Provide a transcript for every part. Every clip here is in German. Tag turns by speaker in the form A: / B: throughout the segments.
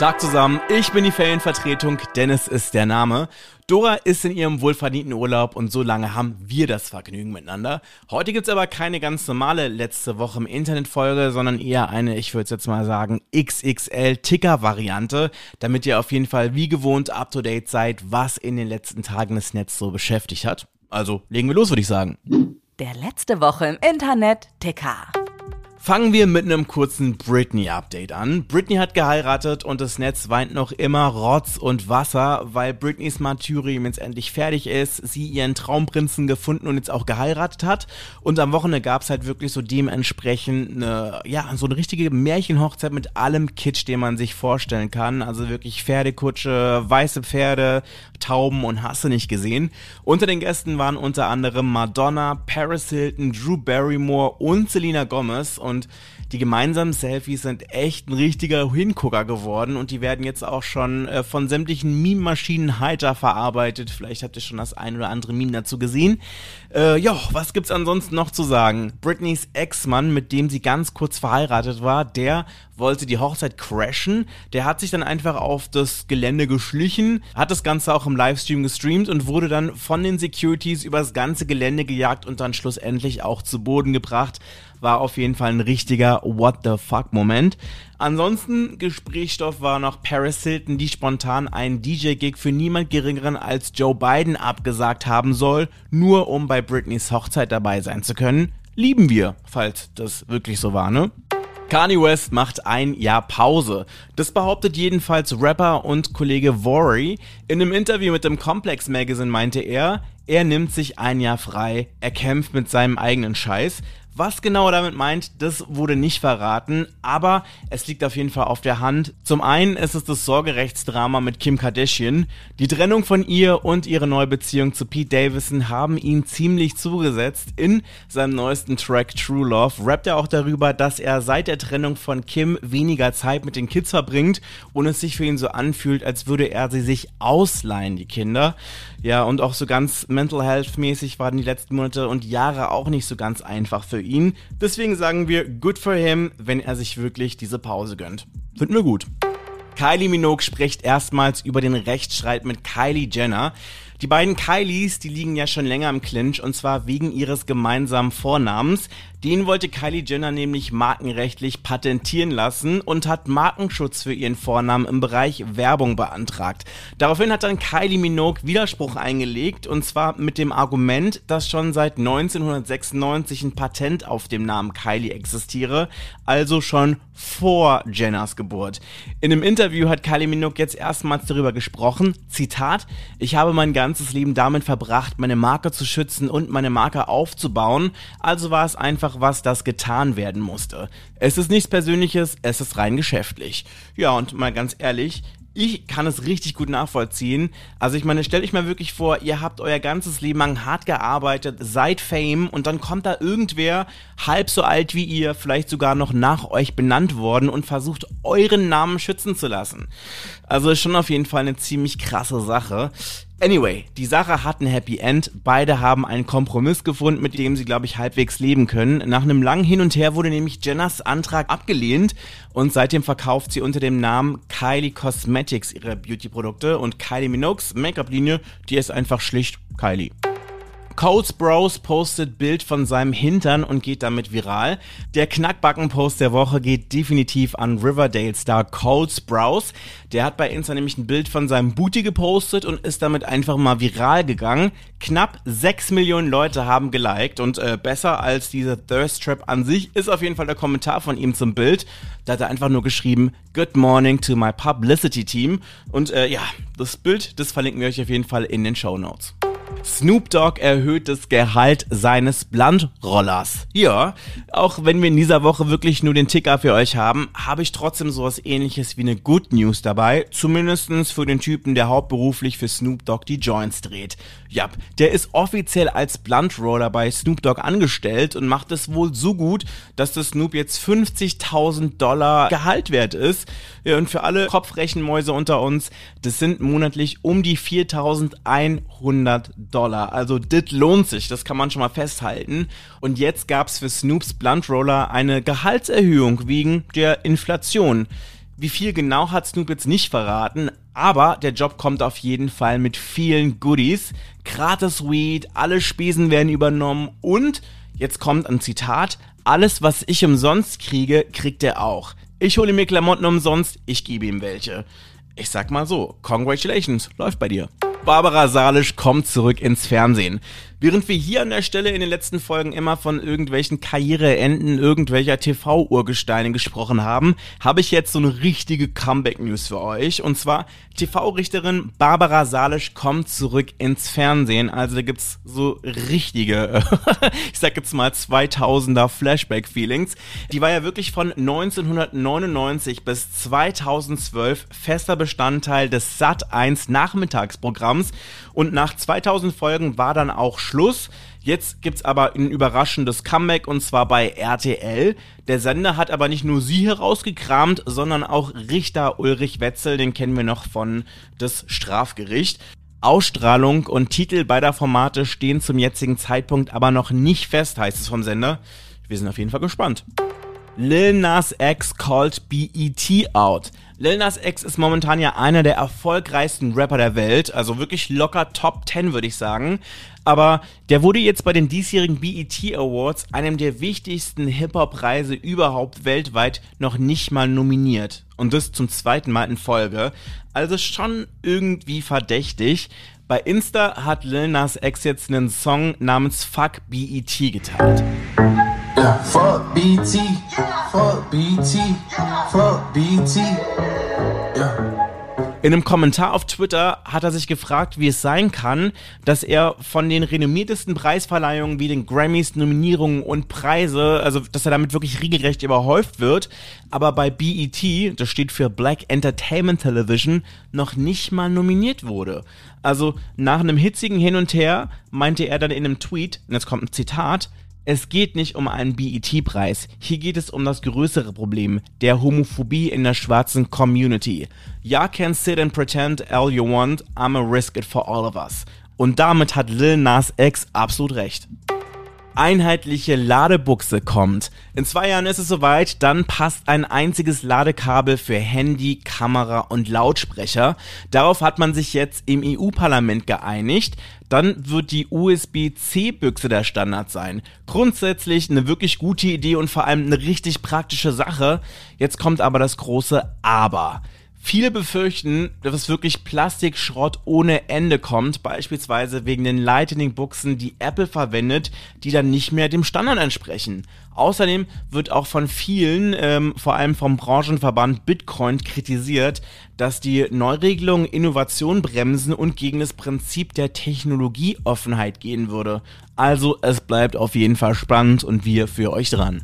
A: Tag zusammen, ich bin die Ferienvertretung, Dennis ist der Name. Dora ist in ihrem wohlverdienten Urlaub und so lange haben wir das Vergnügen miteinander. Heute gibt's aber keine ganz normale letzte Woche im Internet-Folge, sondern eher eine, ich würde jetzt mal sagen, XXL-Ticker-Variante, damit ihr auf jeden Fall wie gewohnt up-to-date seid, was in den letzten Tagen das Netz so beschäftigt hat. Also legen wir los, würde ich sagen.
B: Der letzte Woche im Internet Ticker.
A: Fangen wir mit einem kurzen Britney-Update an. Britney hat geheiratet und das Netz weint noch immer Rotz und Wasser, weil Britneys Martyrium jetzt endlich fertig ist, sie ihren Traumprinzen gefunden und jetzt auch geheiratet hat. Und am Wochenende gab es halt wirklich so dementsprechend eine, ja, so eine richtige Märchenhochzeit mit allem Kitsch, den man sich vorstellen kann. Also wirklich Pferdekutsche, weiße Pferde, Tauben und hast du nicht gesehen. Unter den Gästen waren unter anderem Madonna, Paris Hilton, Drew Barrymore und Selena Gomez und die gemeinsamen Selfies sind echt ein richtiger Hingucker geworden und die werden jetzt auch schon äh, von sämtlichen Meme-Maschinen heiter verarbeitet. Vielleicht habt ihr schon das ein oder andere Meme dazu gesehen. Äh, ja, was gibt's ansonsten noch zu sagen? Britneys Ex-Mann, mit dem sie ganz kurz verheiratet war, der wollte die Hochzeit crashen. Der hat sich dann einfach auf das Gelände geschlichen, hat das Ganze auch im Livestream gestreamt und wurde dann von den Securities übers ganze Gelände gejagt und dann schlussendlich auch zu Boden gebracht. War auf jeden Fall ein richtiger What the fuck Moment. Ansonsten Gesprächsstoff war noch Paris Hilton, die spontan einen DJ-Gig für niemand geringeren als Joe Biden abgesagt haben soll, nur um bei Britneys Hochzeit dabei sein zu können. Lieben wir, falls das wirklich so war, ne? Kanye West macht ein Jahr Pause. Das behauptet jedenfalls Rapper und Kollege Vory. In einem Interview mit dem Complex Magazine meinte er, er nimmt sich ein Jahr frei, er kämpft mit seinem eigenen Scheiß. Was genau er damit meint, das wurde nicht verraten, aber es liegt auf jeden Fall auf der Hand. Zum einen ist es das Sorgerechtsdrama mit Kim Kardashian. Die Trennung von ihr und ihre neue Beziehung zu Pete Davidson haben ihn ziemlich zugesetzt. In seinem neuesten Track True Love rappt er auch darüber, dass er seit der Trennung von Kim weniger Zeit mit den Kids verbringt und es sich für ihn so anfühlt, als würde er sie sich ausleihen, die Kinder. Ja, und auch so ganz mental health mäßig waren die letzten Monate und Jahre auch nicht so ganz einfach für ihn. Deswegen sagen wir good for him, wenn er sich wirklich diese Pause gönnt. Finden wir gut. Kylie Minogue spricht erstmals über den Rechtsstreit mit Kylie Jenner. Die beiden Kylies, die liegen ja schon länger im Clinch und zwar wegen ihres gemeinsamen Vornamens. Den wollte Kylie Jenner nämlich markenrechtlich patentieren lassen und hat Markenschutz für ihren Vornamen im Bereich Werbung beantragt. Daraufhin hat dann Kylie Minogue Widerspruch eingelegt und zwar mit dem Argument, dass schon seit 1996 ein Patent auf dem Namen Kylie existiere, also schon vor Jenners Geburt. In einem Interview hat Kylie Minogue jetzt erstmals darüber gesprochen, Zitat, ich habe mein Leben damit verbracht, meine Marke zu schützen und meine Marke aufzubauen, also war es einfach was, das getan werden musste. Es ist nichts Persönliches, es ist rein geschäftlich. Ja, und mal ganz ehrlich, ich kann es richtig gut nachvollziehen. Also ich meine, stellt euch mal wirklich vor, ihr habt euer ganzes Leben lang hart gearbeitet, seid Fame und dann kommt da irgendwer halb so alt wie ihr, vielleicht sogar noch nach euch benannt worden und versucht euren Namen schützen zu lassen. Also ist schon auf jeden Fall eine ziemlich krasse Sache. Anyway, die Sache hat ein Happy End. Beide haben einen Kompromiss gefunden, mit dem sie, glaube ich, halbwegs leben können. Nach einem langen Hin und Her wurde nämlich Jenners Antrag abgelehnt und seitdem verkauft sie unter dem Namen Kylie Cosmetics ihre Beauty-Produkte und Kylie Minogues Make-up-Linie, die ist einfach schlicht Kylie. Coles Bros postet Bild von seinem Hintern und geht damit viral. Der Knackbacken-Post der Woche geht definitiv an Riverdale-Star Coles Bros. Der hat bei Insta nämlich ein Bild von seinem Booty gepostet und ist damit einfach mal viral gegangen. Knapp 6 Millionen Leute haben geliked und äh, besser als diese Thirst Trap an sich ist auf jeden Fall der Kommentar von ihm zum Bild. Da hat er einfach nur geschrieben, Good morning to my publicity team. Und äh, ja, das Bild, das verlinken wir euch auf jeden Fall in den Show Notes. Snoop Dogg erhöht das Gehalt seines Blunt-Rollers. Ja, auch wenn wir in dieser Woche wirklich nur den Ticker für euch haben, habe ich trotzdem sowas ähnliches wie eine Good News dabei. Zumindestens für den Typen, der hauptberuflich für Snoop Dogg die Joints dreht. Ja, der ist offiziell als Blunt-Roller bei Snoop Dogg angestellt und macht es wohl so gut, dass das Snoop jetzt 50.000 Dollar Gehalt wert ist. Ja, und für alle Kopfrechenmäuse unter uns, das sind monatlich um die 4.100 Dollar. Also das lohnt sich, das kann man schon mal festhalten. Und jetzt gab's für Snoops Blunt Roller eine Gehaltserhöhung wegen der Inflation. Wie viel genau hat Snoop jetzt nicht verraten, aber der Job kommt auf jeden Fall mit vielen Goodies. Gratis Weed, alle Spesen werden übernommen und, jetzt kommt ein Zitat, alles was ich umsonst kriege, kriegt er auch. Ich hole mir Klamotten umsonst, ich gebe ihm welche. Ich sag mal so, congratulations, läuft bei dir. Barbara Salisch kommt zurück ins Fernsehen. Während wir hier an der Stelle in den letzten Folgen immer von irgendwelchen Karriereenden irgendwelcher TV-Urgesteine gesprochen haben, habe ich jetzt so eine richtige Comeback-News für euch. Und zwar TV-Richterin Barbara Salisch kommt zurück ins Fernsehen. Also da gibt's so richtige, ich sag jetzt mal 2000er Flashback-Feelings. Die war ja wirklich von 1999 bis 2012 fester Bestandteil des Sat 1 Nachmittagsprogramms und nach 2000 Folgen war dann auch Schluss. Jetzt gibt's aber ein überraschendes Comeback und zwar bei RTL. Der Sender hat aber nicht nur sie herausgekramt, sondern auch Richter Ulrich Wetzel, den kennen wir noch von das Strafgericht. Ausstrahlung und Titel beider Formate stehen zum jetzigen Zeitpunkt aber noch nicht fest, heißt es vom Sender. Wir sind auf jeden Fall gespannt. Lil Nas X called BET out. Lil Nas X ist momentan ja einer der erfolgreichsten Rapper der Welt, also wirklich locker Top 10 würde ich sagen. Aber der wurde jetzt bei den diesjährigen BET Awards, einem der wichtigsten Hip-Hop-Preise überhaupt weltweit, noch nicht mal nominiert. Und das zum zweiten Mal in Folge. Also schon irgendwie verdächtig. Bei Insta hat Lil Nas X jetzt einen Song namens Fuck BET geteilt. Yeah, fuck BT, fuck BT, fuck BT. Yeah. In einem Kommentar auf Twitter hat er sich gefragt, wie es sein kann, dass er von den renommiertesten Preisverleihungen wie den Grammys, Nominierungen und Preise, also dass er damit wirklich regelrecht überhäuft wird, aber bei BET, das steht für Black Entertainment Television, noch nicht mal nominiert wurde. Also nach einem hitzigen Hin und Her meinte er dann in einem Tweet, und jetzt kommt ein Zitat, es geht nicht um einen BET-Preis. Hier geht es um das größere Problem, der Homophobie in der schwarzen Community. Ya can sit and pretend all you want, I'ma risk it for all of us. Und damit hat Lil Nas X absolut recht einheitliche Ladebuchse kommt. In zwei Jahren ist es soweit, dann passt ein einziges Ladekabel für Handy, Kamera und Lautsprecher. Darauf hat man sich jetzt im EU-Parlament geeinigt. Dann wird die USB-C-Büchse der Standard sein. Grundsätzlich eine wirklich gute Idee und vor allem eine richtig praktische Sache. Jetzt kommt aber das große Aber. Viele befürchten, dass es wirklich Plastikschrott ohne Ende kommt, beispielsweise wegen den Lightning-Buchsen, die Apple verwendet, die dann nicht mehr dem Standard entsprechen. Außerdem wird auch von vielen, ähm, vor allem vom Branchenverband Bitcoin, kritisiert, dass die Neuregelungen Innovation bremsen und gegen das Prinzip der Technologieoffenheit gehen würde. Also es bleibt auf jeden Fall spannend und wir für euch dran.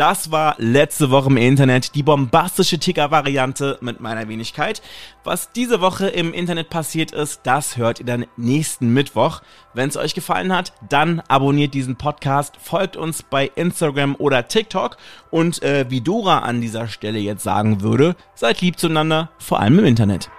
A: Das war letzte Woche im Internet die bombastische Ticker-Variante mit meiner Wenigkeit. Was diese Woche im Internet passiert ist, das hört ihr dann nächsten Mittwoch. Wenn es euch gefallen hat, dann abonniert diesen Podcast, folgt uns bei Instagram oder TikTok und äh, wie Dora an dieser Stelle jetzt sagen würde, seid lieb zueinander, vor allem im Internet.